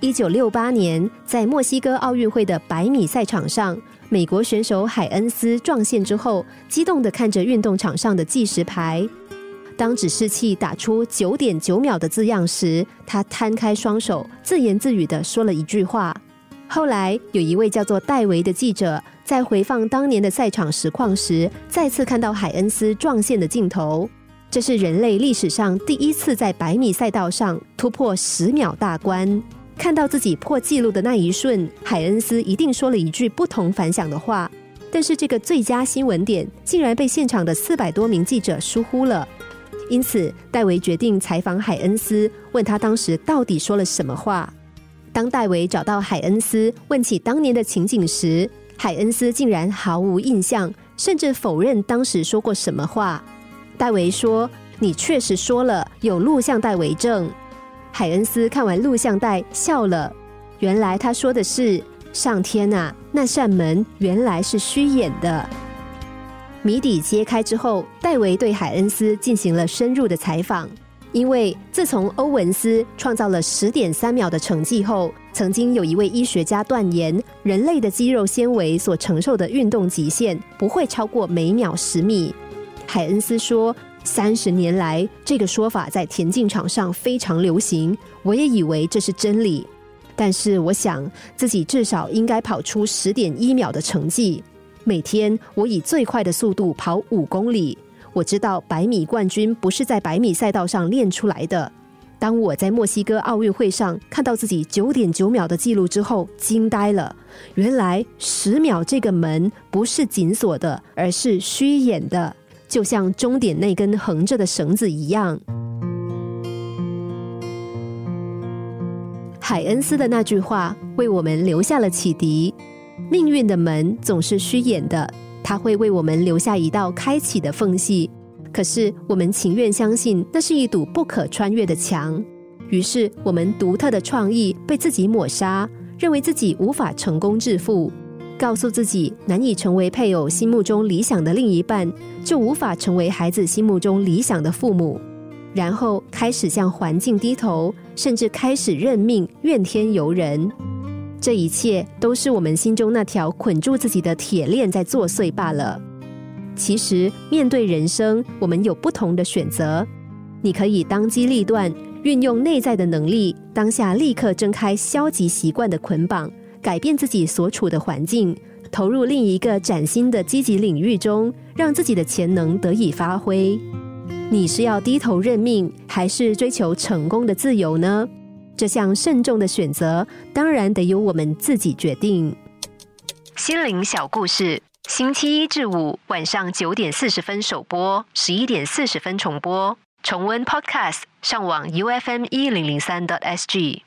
一九六八年，在墨西哥奥运会的百米赛场上，美国选手海恩斯撞线之后，激动地看着运动场上的计时牌。当指示器打出九点九秒的字样时，他摊开双手，自言自语地说了一句话。后来，有一位叫做戴维的记者在回放当年的赛场实况时，再次看到海恩斯撞线的镜头。这是人类历史上第一次在百米赛道上突破十秒大关。看到自己破纪录的那一瞬，海恩斯一定说了一句不同凡响的话。但是这个最佳新闻点竟然被现场的四百多名记者疏忽了。因此，戴维决定采访海恩斯，问他当时到底说了什么话。当戴维找到海恩斯，问起当年的情景时，海恩斯竟然毫无印象，甚至否认当时说过什么话。戴维说：“你确实说了，有录像带为证。”海恩斯看完录像带笑了。原来他说的是：“上天啊，那扇门原来是虚掩的。”谜底揭开之后，戴维对海恩斯进行了深入的采访。因为自从欧文斯创造了十点三秒的成绩后，曾经有一位医学家断言，人类的肌肉纤维所承受的运动极限不会超过每秒十米。海恩斯说：“三十年来，这个说法在田径场上非常流行。我也以为这是真理，但是我想自己至少应该跑出十点一秒的成绩。每天我以最快的速度跑五公里。我知道百米冠军不是在百米赛道上练出来的。当我在墨西哥奥运会上看到自己九点九秒的记录之后，惊呆了。原来十秒这个门不是紧锁的，而是虚掩的。”就像终点那根横着的绳子一样，海恩斯的那句话为我们留下了启迪：命运的门总是虚掩的，它会为我们留下一道开启的缝隙。可是我们情愿相信那是一堵不可穿越的墙，于是我们独特的创意被自己抹杀，认为自己无法成功致富。告诉自己难以成为配偶心目中理想的另一半，就无法成为孩子心目中理想的父母，然后开始向环境低头，甚至开始认命、怨天尤人。这一切都是我们心中那条捆住自己的铁链在作祟罢了。其实，面对人生，我们有不同的选择。你可以当机立断，运用内在的能力，当下立刻挣开消极习惯的捆绑。改变自己所处的环境，投入另一个崭新的积极领域中，让自己的潜能得以发挥。你是要低头认命，还是追求成功的自由呢？这项慎重的选择，当然得由我们自己决定。心灵小故事，星期一至五晚上九点四十分首播，十一点四十分重播。重温 Podcast，上网 U F M 一零零三 t S G。